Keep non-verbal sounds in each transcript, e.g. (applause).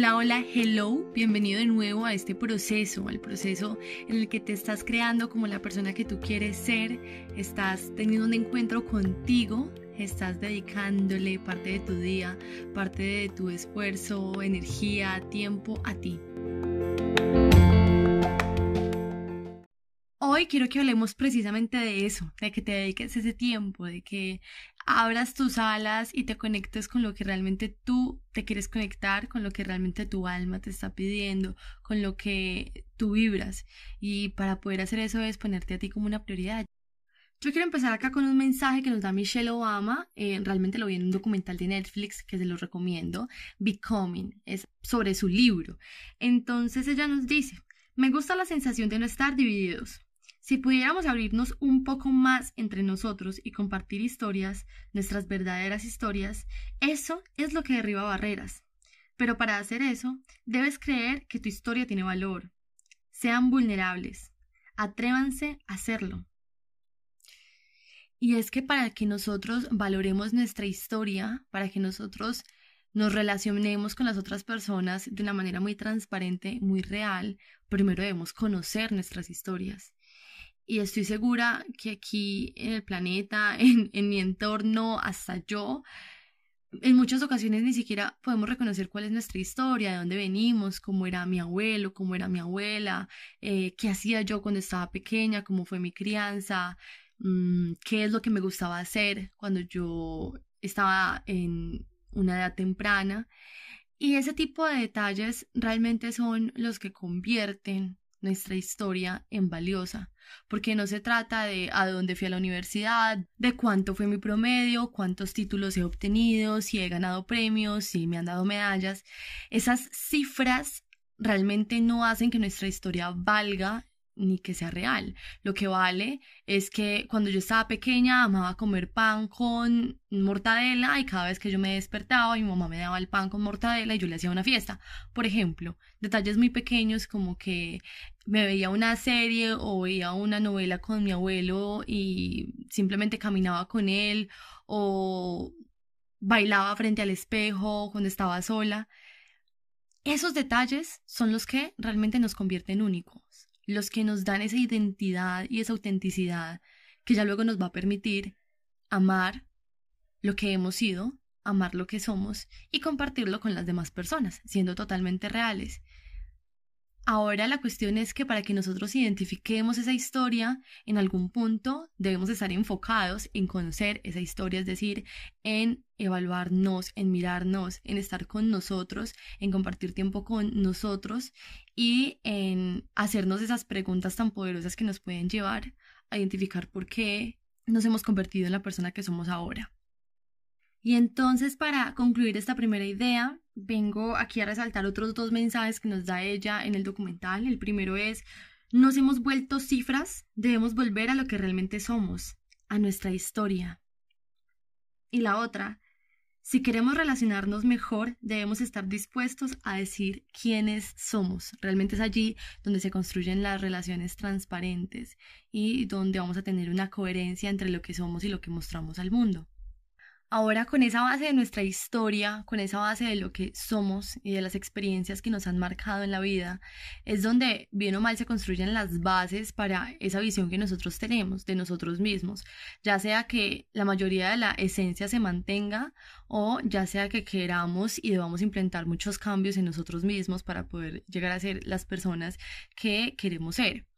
Hola, hola, hello, bienvenido de nuevo a este proceso, al proceso en el que te estás creando como la persona que tú quieres ser, estás teniendo un encuentro contigo, estás dedicándole parte de tu día, parte de tu esfuerzo, energía, tiempo a ti. Hoy quiero que hablemos precisamente de eso, de que te dediques ese tiempo, de que abras tus alas y te conectes con lo que realmente tú te quieres conectar, con lo que realmente tu alma te está pidiendo, con lo que tú vibras. Y para poder hacer eso es ponerte a ti como una prioridad. Yo quiero empezar acá con un mensaje que nos da Michelle Obama. Eh, realmente lo vi en un documental de Netflix que se lo recomiendo. Becoming. Es sobre su libro. Entonces ella nos dice, me gusta la sensación de no estar divididos. Si pudiéramos abrirnos un poco más entre nosotros y compartir historias, nuestras verdaderas historias, eso es lo que derriba barreras. Pero para hacer eso, debes creer que tu historia tiene valor. Sean vulnerables. Atrévanse a hacerlo. Y es que para que nosotros valoremos nuestra historia, para que nosotros nos relacionemos con las otras personas de una manera muy transparente, muy real, primero debemos conocer nuestras historias y estoy segura que aquí en el planeta, (laughs) en, mi entorno, hasta yo, en muchas ocasiones ni siquiera podemos reconocer cuál es nuestra historia, de dónde venimos, cómo era mi abuelo, cómo era mi abuela, eh, qué hacía yo cuando estaba pequeña, cómo fue mi crianza, mmm, qué es lo que me gustaba hacer cuando yo estaba en una edad temprana. Y ese tipo de detalles realmente son los que convierten nuestra historia en valiosa, porque no se trata de a dónde fui a la universidad, de cuánto fue mi promedio, cuántos títulos he obtenido, si he ganado premios, si me han dado medallas. Esas cifras realmente no hacen que nuestra historia valga ni que sea real. Lo que vale es que cuando yo estaba pequeña amaba comer pan con mortadela y cada vez que yo me despertaba mi mamá me daba el pan con mortadela y yo le hacía una fiesta. Por ejemplo, detalles muy pequeños como que me veía una serie o veía una novela con mi abuelo y simplemente caminaba con él o bailaba frente al espejo cuando estaba sola. Esos detalles son los que realmente nos convierten únicos los que nos dan esa identidad y esa autenticidad que ya luego nos va a permitir amar lo que hemos sido, amar lo que somos y compartirlo con las demás personas, siendo totalmente reales. Ahora la cuestión es que para que nosotros identifiquemos esa historia, en algún punto debemos estar enfocados en conocer esa historia, es decir, en evaluarnos, en mirarnos, en estar con nosotros, en compartir tiempo con nosotros y en hacernos esas preguntas tan poderosas que nos pueden llevar a identificar por qué nos hemos convertido en la persona que somos ahora. Y entonces para concluir esta primera idea, vengo aquí a resaltar otros dos mensajes que nos da ella en el documental. El primero es, nos hemos vuelto cifras, debemos volver a lo que realmente somos, a nuestra historia. Y la otra, si queremos relacionarnos mejor, debemos estar dispuestos a decir quiénes somos. Realmente es allí donde se construyen las relaciones transparentes y donde vamos a tener una coherencia entre lo que somos y lo que mostramos al mundo. Ahora con esa base de nuestra historia, con esa base de lo que somos y de las experiencias que nos han marcado en la vida, es donde bien o mal se construyen las bases para esa visión que nosotros tenemos de nosotros mismos, ya sea que la mayoría de la esencia se mantenga o ya sea que queramos y debamos implementar muchos cambios en nosotros mismos para poder llegar a ser las personas que queremos ser.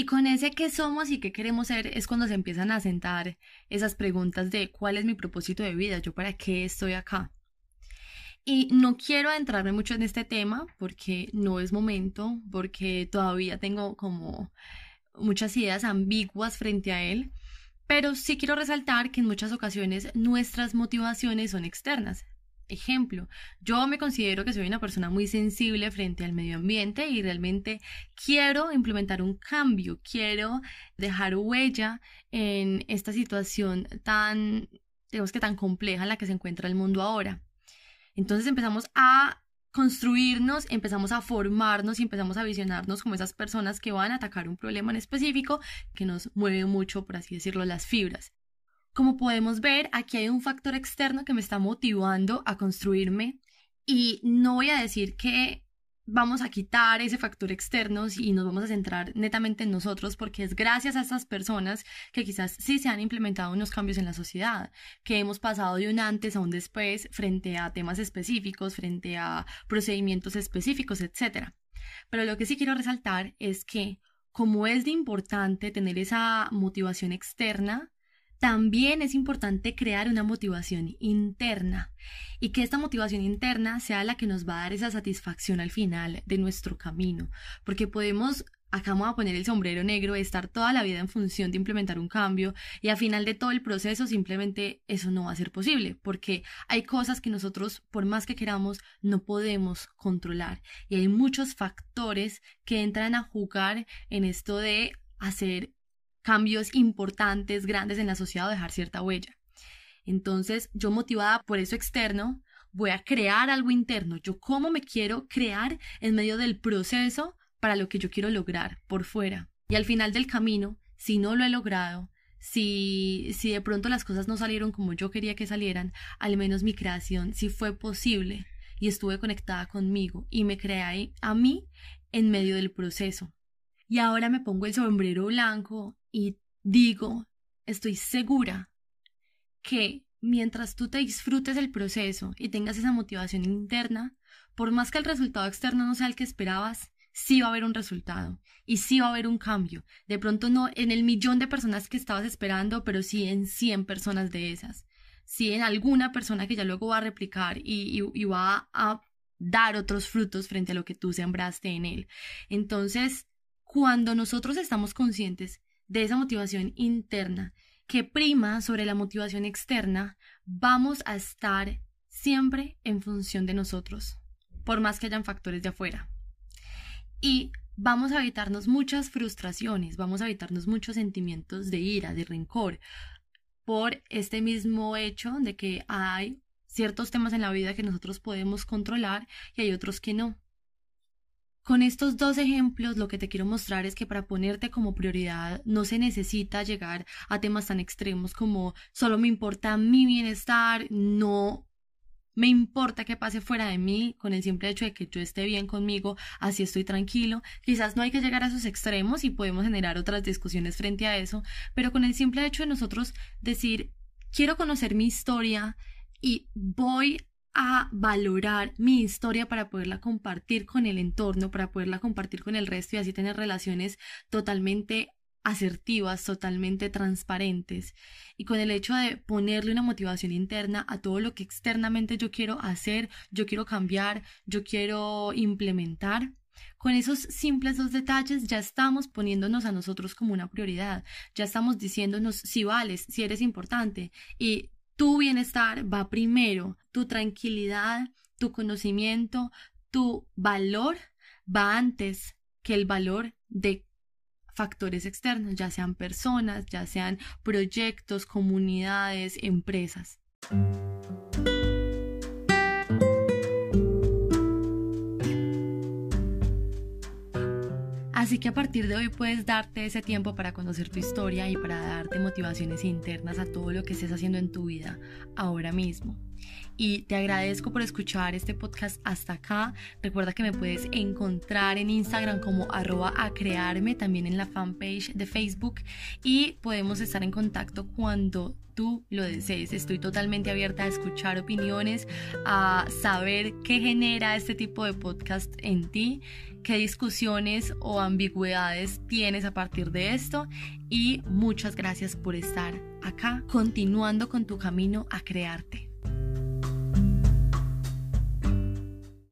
Y con ese qué somos y qué queremos ser es cuando se empiezan a sentar esas preguntas de cuál es mi propósito de vida, yo para qué estoy acá. Y no quiero adentrarme mucho en este tema porque no es momento, porque todavía tengo como muchas ideas ambiguas frente a él, pero sí quiero resaltar que en muchas ocasiones nuestras motivaciones son externas, Ejemplo, yo me considero que soy una persona muy sensible frente al medio ambiente y realmente quiero implementar un cambio, quiero dejar huella en esta situación tan, digamos que tan compleja en la que se encuentra el mundo ahora. Entonces empezamos a construirnos, empezamos a formarnos y empezamos a visionarnos como esas personas que van a atacar un problema en específico que nos mueve mucho, por así decirlo, las fibras. Como podemos ver, aquí hay un factor externo que me está motivando a construirme y no voy a decir que vamos a quitar ese factor externo y nos vamos a centrar netamente en nosotros porque es gracias a estas personas que quizás sí se han implementado unos cambios en la sociedad, que hemos pasado de un antes a un después frente a temas específicos, frente a procedimientos específicos, etc. Pero lo que sí quiero resaltar es que como es de importante tener esa motivación externa, también es importante crear una motivación interna y que esta motivación interna sea la que nos va a dar esa satisfacción al final de nuestro camino, porque podemos acá vamos a poner el sombrero negro, estar toda la vida en función de implementar un cambio y al final de todo el proceso simplemente eso no va a ser posible porque hay cosas que nosotros por más que queramos no podemos controlar y hay muchos factores que entran a jugar en esto de hacer cambios importantes, grandes en la sociedad o dejar cierta huella. Entonces, yo motivada por eso externo, voy a crear algo interno. Yo cómo me quiero crear en medio del proceso para lo que yo quiero lograr por fuera. Y al final del camino, si no lo he logrado, si, si de pronto las cosas no salieron como yo quería que salieran, al menos mi creación sí fue posible y estuve conectada conmigo y me creé a mí en medio del proceso. Y ahora me pongo el sombrero blanco y digo, estoy segura que mientras tú te disfrutes el proceso y tengas esa motivación interna, por más que el resultado externo no sea el que esperabas, sí va a haber un resultado y sí va a haber un cambio. De pronto no en el millón de personas que estabas esperando, pero sí en 100 personas de esas. Sí en alguna persona que ya luego va a replicar y, y va a dar otros frutos frente a lo que tú sembraste en él. Entonces, cuando nosotros estamos conscientes de esa motivación interna que prima sobre la motivación externa, vamos a estar siempre en función de nosotros, por más que hayan factores de afuera. Y vamos a evitarnos muchas frustraciones, vamos a evitarnos muchos sentimientos de ira, de rencor, por este mismo hecho de que hay ciertos temas en la vida que nosotros podemos controlar y hay otros que no. Con estos dos ejemplos lo que te quiero mostrar es que para ponerte como prioridad no se necesita llegar a temas tan extremos como solo me importa mi bienestar, no me importa que pase fuera de mí con el simple hecho de que yo esté bien conmigo, así estoy tranquilo. Quizás no hay que llegar a esos extremos y podemos generar otras discusiones frente a eso, pero con el simple hecho de nosotros decir quiero conocer mi historia y voy a valorar mi historia para poderla compartir con el entorno, para poderla compartir con el resto y así tener relaciones totalmente asertivas, totalmente transparentes y con el hecho de ponerle una motivación interna a todo lo que externamente yo quiero hacer, yo quiero cambiar, yo quiero implementar. Con esos simples dos detalles ya estamos poniéndonos a nosotros como una prioridad, ya estamos diciéndonos si vales, si eres importante y tu bienestar va primero, tu tranquilidad, tu conocimiento, tu valor va antes que el valor de factores externos, ya sean personas, ya sean proyectos, comunidades, empresas. Así que a partir de hoy puedes darte ese tiempo para conocer tu historia y para darte motivaciones internas a todo lo que estés haciendo en tu vida ahora mismo. Y te agradezco por escuchar este podcast hasta acá. Recuerda que me puedes encontrar en Instagram como arroba a crearme, también en la fanpage de Facebook y podemos estar en contacto cuando tú lo desees. Estoy totalmente abierta a escuchar opiniones, a saber qué genera este tipo de podcast en ti qué discusiones o ambigüedades tienes a partir de esto y muchas gracias por estar acá continuando con tu camino a crearte.